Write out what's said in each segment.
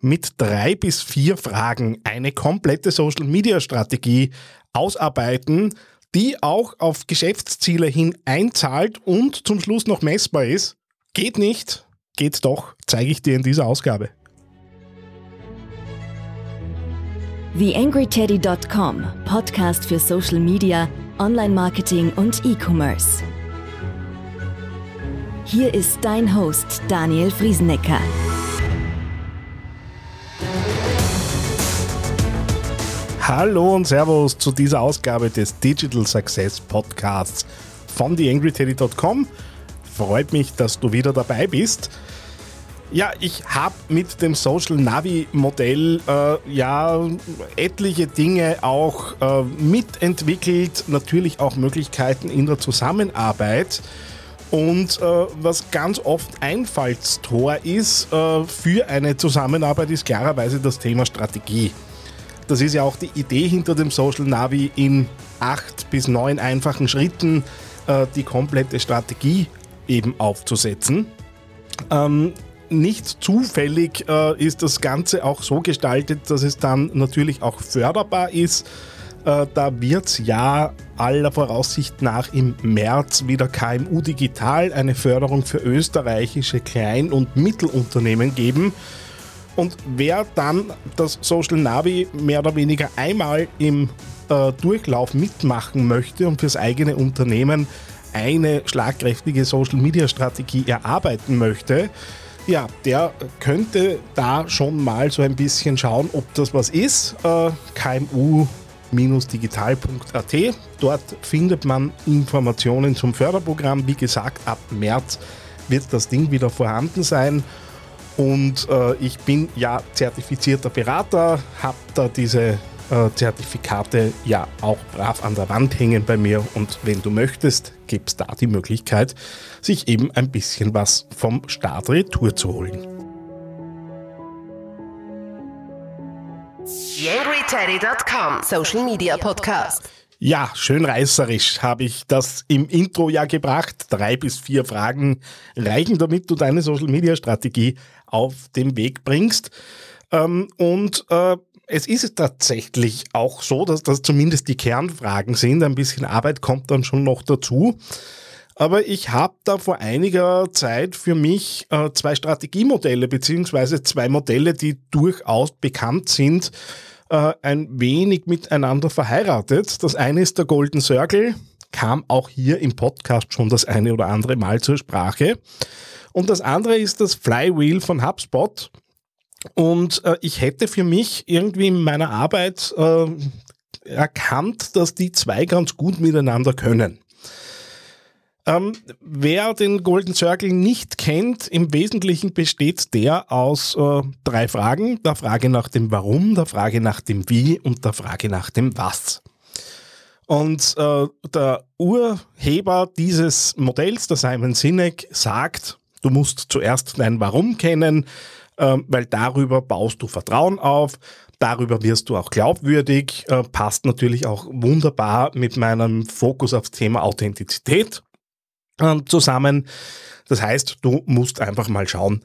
mit drei bis vier Fragen eine komplette Social-Media-Strategie ausarbeiten, die auch auf Geschäftsziele hin einzahlt und zum Schluss noch messbar ist. Geht nicht, geht doch, zeige ich dir in dieser Ausgabe. TheAngryTeddy.com, Podcast für Social Media, Online-Marketing und E-Commerce. Hier ist dein Host Daniel Friesenecker. Hallo und Servus zu dieser Ausgabe des Digital Success Podcasts von TheAngryTeddy.com. Freut mich, dass du wieder dabei bist. Ja, ich habe mit dem Social Navi Modell äh, ja etliche Dinge auch äh, mitentwickelt, natürlich auch Möglichkeiten in der Zusammenarbeit. Und äh, was ganz oft Einfallstor ist äh, für eine Zusammenarbeit, ist klarerweise das Thema Strategie. Das ist ja auch die Idee hinter dem Social Navi in acht bis neun einfachen Schritten äh, die komplette Strategie eben aufzusetzen. Ähm, nicht zufällig äh, ist das Ganze auch so gestaltet, dass es dann natürlich auch förderbar ist. Äh, da wird es ja aller Voraussicht nach im März wieder KMU Digital eine Förderung für österreichische Klein- und Mittelunternehmen geben. Und wer dann das Social Navi mehr oder weniger einmal im äh, Durchlauf mitmachen möchte und fürs eigene Unternehmen eine schlagkräftige Social Media Strategie erarbeiten möchte, ja, der könnte da schon mal so ein bisschen schauen, ob das was ist. Äh, KMU-digital.at. Dort findet man Informationen zum Förderprogramm. Wie gesagt, ab März wird das Ding wieder vorhanden sein. Und äh, ich bin ja zertifizierter Berater, habe da diese äh, Zertifikate ja auch brav an der Wand hängen bei mir. Und wenn du möchtest, gibt es da die Möglichkeit, sich eben ein bisschen was vom Start Retour zu holen. Social Media Podcast. Ja, schön reißerisch habe ich das im Intro ja gebracht. Drei bis vier Fragen reichen, damit du deine Social Media Strategie auf den Weg bringst. Ähm, und äh, es ist tatsächlich auch so, dass das zumindest die Kernfragen sind. Ein bisschen Arbeit kommt dann schon noch dazu. Aber ich habe da vor einiger Zeit für mich äh, zwei Strategiemodelle beziehungsweise zwei Modelle, die durchaus bekannt sind, äh, ein wenig miteinander verheiratet. Das eine ist der Golden Circle, kam auch hier im Podcast schon das eine oder andere Mal zur Sprache. Und das andere ist das Flywheel von HubSpot. Und äh, ich hätte für mich irgendwie in meiner Arbeit äh, erkannt, dass die zwei ganz gut miteinander können. Ähm, wer den Golden Circle nicht kennt, im Wesentlichen besteht der aus äh, drei Fragen. Der Frage nach dem Warum, der Frage nach dem Wie und der Frage nach dem Was. Und äh, der Urheber dieses Modells, der Simon Sinek, sagt, du musst zuerst dein Warum kennen, äh, weil darüber baust du Vertrauen auf. Darüber wirst du auch glaubwürdig, äh, passt natürlich auch wunderbar mit meinem Fokus aufs Thema Authentizität zusammen. Das heißt, du musst einfach mal schauen,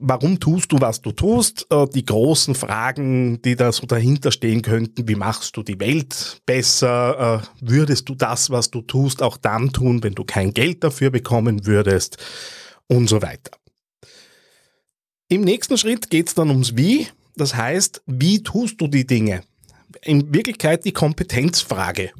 warum tust du, was du tust? Äh, die großen Fragen, die da so dahinter stehen könnten, wie machst du die Welt besser? Äh, würdest du das, was du tust, auch dann tun, wenn du kein Geld dafür bekommen würdest? Und so weiter. Im nächsten Schritt geht es dann ums Wie. Das heißt, wie tust du die Dinge? In Wirklichkeit die Kompetenzfrage.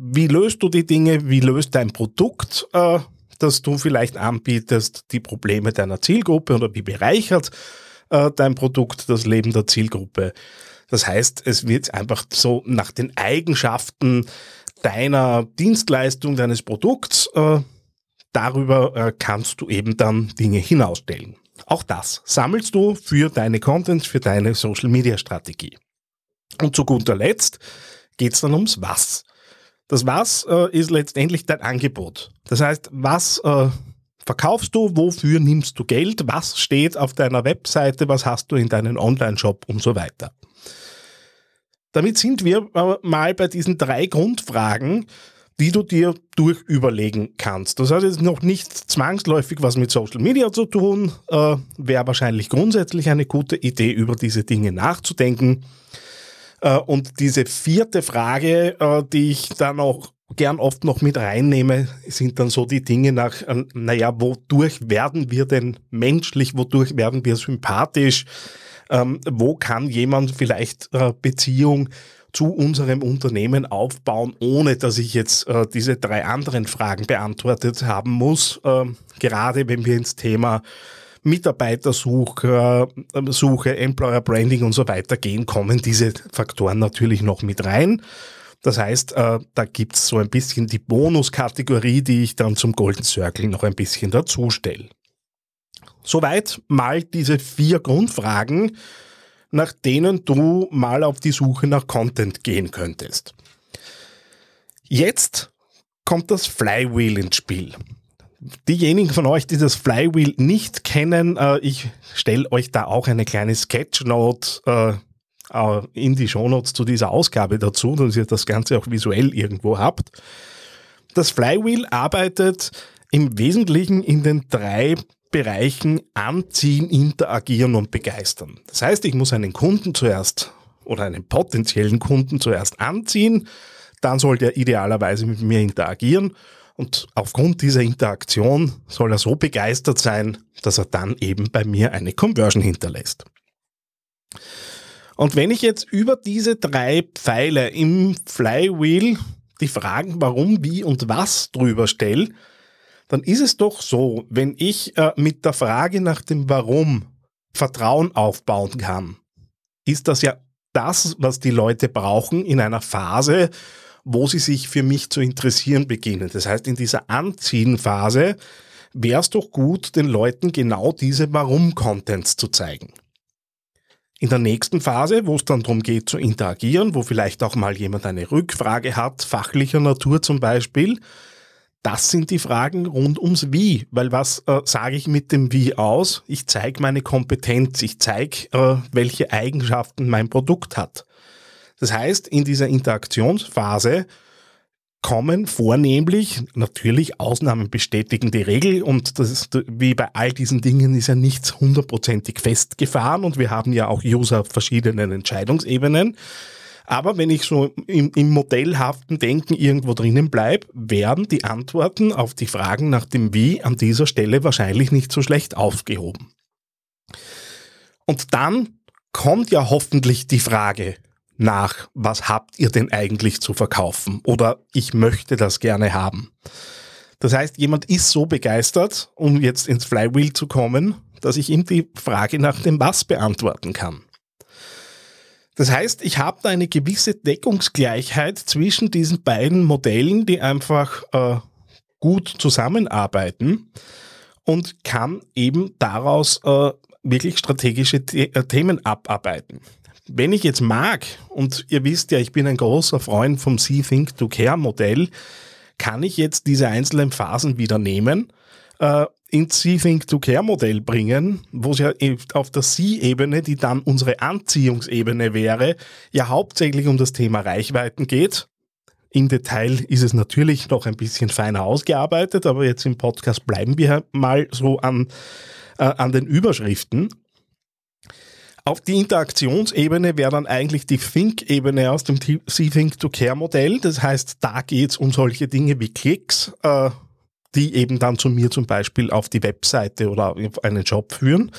Wie löst du die Dinge? Wie löst dein Produkt, äh, das du vielleicht anbietest, die Probleme deiner Zielgruppe oder wie bereichert äh, dein Produkt das Leben der Zielgruppe? Das heißt, es wird einfach so nach den Eigenschaften deiner Dienstleistung, deines Produkts, äh, darüber äh, kannst du eben dann Dinge hinausstellen. Auch das sammelst du für deine Contents, für deine Social Media Strategie. Und zu guter Letzt geht es dann ums Was. Das Was äh, ist letztendlich dein Angebot. Das heißt, was äh, verkaufst du, wofür nimmst du Geld, was steht auf deiner Webseite, was hast du in deinem Online-Shop und so weiter. Damit sind wir äh, mal bei diesen drei Grundfragen, die du dir durchüberlegen kannst. Das hat jetzt noch nicht zwangsläufig was mit Social Media zu tun, äh, wäre wahrscheinlich grundsätzlich eine gute Idee, über diese Dinge nachzudenken. Äh, und diese vierte Frage, äh, die ich dann auch gern oft noch mit reinnehme, sind dann so die Dinge nach, äh, naja, wodurch werden wir denn menschlich, wodurch werden wir sympathisch, ähm, wo kann jemand vielleicht äh, Beziehung zu unserem Unternehmen aufbauen, ohne dass ich jetzt diese drei anderen Fragen beantwortet haben muss, äh, gerade wenn wir ins Thema Mitarbeitersuche, äh, Suche, Employer Branding und so weiter gehen, kommen diese Faktoren natürlich noch mit rein. Das heißt, äh, da gibt's so ein bisschen die Bonuskategorie, die ich dann zum Golden Circle noch ein bisschen dazu stelle. Soweit mal diese vier Grundfragen, nach denen du mal auf die Suche nach Content gehen könntest. Jetzt kommt das Flywheel ins Spiel. Diejenigen von euch, die das Flywheel nicht kennen, äh, ich stelle euch da auch eine kleine Sketchnote äh, äh, in die Shownotes zu dieser Ausgabe dazu, dass ihr das Ganze auch visuell irgendwo habt. Das Flywheel arbeitet im Wesentlichen in den drei Bereichen anziehen, interagieren und begeistern. Das heißt, ich muss einen Kunden zuerst oder einen potenziellen Kunden zuerst anziehen, dann soll der idealerweise mit mir interagieren und aufgrund dieser Interaktion soll er so begeistert sein, dass er dann eben bei mir eine Conversion hinterlässt. Und wenn ich jetzt über diese drei Pfeile im Flywheel die Fragen warum, wie und was drüber stelle, dann ist es doch so, wenn ich äh, mit der Frage nach dem Warum Vertrauen aufbauen kann, ist das ja das, was die Leute brauchen in einer Phase, wo sie sich für mich zu interessieren beginnen. Das heißt, in dieser Anziehen-Phase wäre es doch gut, den Leuten genau diese Warum-Contents zu zeigen. In der nächsten Phase, wo es dann darum geht zu interagieren, wo vielleicht auch mal jemand eine Rückfrage hat, fachlicher Natur zum Beispiel, das sind die Fragen rund ums Wie, weil was äh, sage ich mit dem Wie aus? Ich zeige meine Kompetenz, ich zeige, äh, welche Eigenschaften mein Produkt hat. Das heißt, in dieser Interaktionsphase kommen vornehmlich, natürlich Ausnahmen bestätigen die Regel und das ist, wie bei all diesen Dingen ist ja nichts hundertprozentig festgefahren und wir haben ja auch User auf verschiedenen Entscheidungsebenen. Aber wenn ich so im, im modellhaften Denken irgendwo drinnen bleibe, werden die Antworten auf die Fragen nach dem Wie an dieser Stelle wahrscheinlich nicht so schlecht aufgehoben. Und dann kommt ja hoffentlich die Frage, nach, was habt ihr denn eigentlich zu verkaufen? Oder ich möchte das gerne haben. Das heißt, jemand ist so begeistert, um jetzt ins Flywheel zu kommen, dass ich ihm die Frage nach dem Was beantworten kann. Das heißt, ich habe da eine gewisse Deckungsgleichheit zwischen diesen beiden Modellen, die einfach äh, gut zusammenarbeiten und kann eben daraus äh, wirklich strategische The äh, Themen abarbeiten. Wenn ich jetzt mag, und ihr wisst ja, ich bin ein großer Freund vom See Think to Care Modell, kann ich jetzt diese einzelnen Phasen wieder nehmen, äh, ins See Think to Care Modell bringen, wo es ja auf der See-Ebene, die dann unsere Anziehungsebene wäre, ja hauptsächlich um das Thema Reichweiten geht. Im Detail ist es natürlich noch ein bisschen feiner ausgearbeitet, aber jetzt im Podcast bleiben wir mal so an, äh, an den Überschriften. Auf die Interaktionsebene wäre dann eigentlich die Think-Ebene aus dem See-Think-to-Care-Modell. Das heißt, da geht es um solche Dinge wie Klicks, äh, die eben dann zu mir zum Beispiel auf die Webseite oder auf einen Job führen.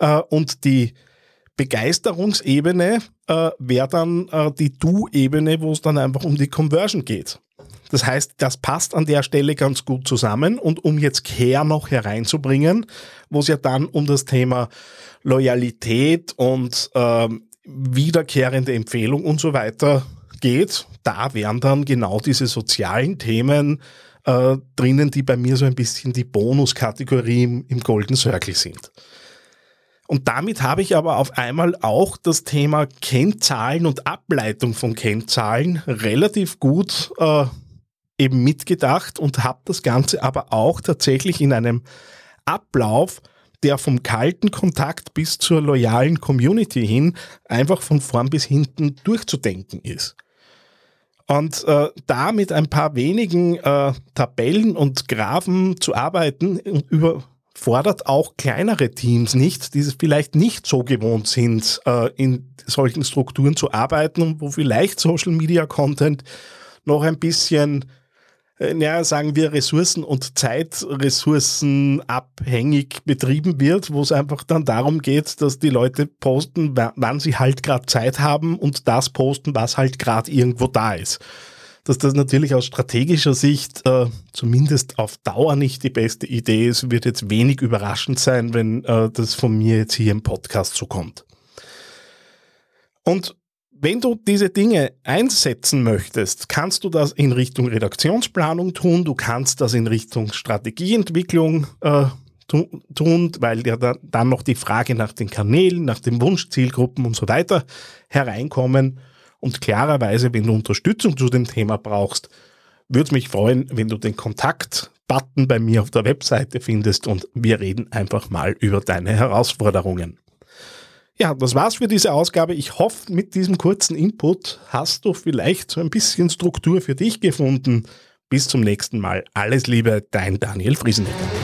Äh, und die Begeisterungsebene äh, wäre dann äh, die Do-Ebene, wo es dann einfach um die Conversion geht. Das heißt, das passt an der Stelle ganz gut zusammen. Und um jetzt Care noch hereinzubringen, wo es ja dann um das Thema Loyalität und ähm, wiederkehrende Empfehlung und so weiter geht, da wären dann genau diese sozialen Themen äh, drinnen, die bei mir so ein bisschen die Bonuskategorie im, im Golden Circle sind. Und damit habe ich aber auf einmal auch das Thema Kennzahlen und Ableitung von Kennzahlen relativ gut äh, eben mitgedacht und habe das Ganze aber auch tatsächlich in einem Ablauf der vom kalten Kontakt bis zur loyalen Community hin einfach von vorn bis hinten durchzudenken ist. Und äh, da mit ein paar wenigen äh, Tabellen und Graphen zu arbeiten, überfordert auch kleinere Teams nicht, die es vielleicht nicht so gewohnt sind, äh, in solchen Strukturen zu arbeiten und wo vielleicht Social Media Content noch ein bisschen äh, ja, sagen wir, Ressourcen- und Zeitressourcen abhängig betrieben wird, wo es einfach dann darum geht, dass die Leute posten, wann sie halt gerade Zeit haben und das posten, was halt gerade irgendwo da ist. Dass das natürlich aus strategischer Sicht äh, zumindest auf Dauer nicht die beste Idee ist, wird jetzt wenig überraschend sein, wenn äh, das von mir jetzt hier im Podcast so kommt. Und wenn du diese Dinge einsetzen möchtest, kannst du das in Richtung Redaktionsplanung tun, du kannst das in Richtung Strategieentwicklung äh, tun, weil ja dann noch die Frage nach den Kanälen, nach den Wunschzielgruppen und so weiter hereinkommen. Und klarerweise, wenn du Unterstützung zu dem Thema brauchst, würde es mich freuen, wenn du den Kontakt-Button bei mir auf der Webseite findest und wir reden einfach mal über deine Herausforderungen. Ja, das war's für diese Ausgabe. Ich hoffe, mit diesem kurzen Input hast du vielleicht so ein bisschen Struktur für dich gefunden. Bis zum nächsten Mal. Alles Liebe, dein Daniel Friesenecker.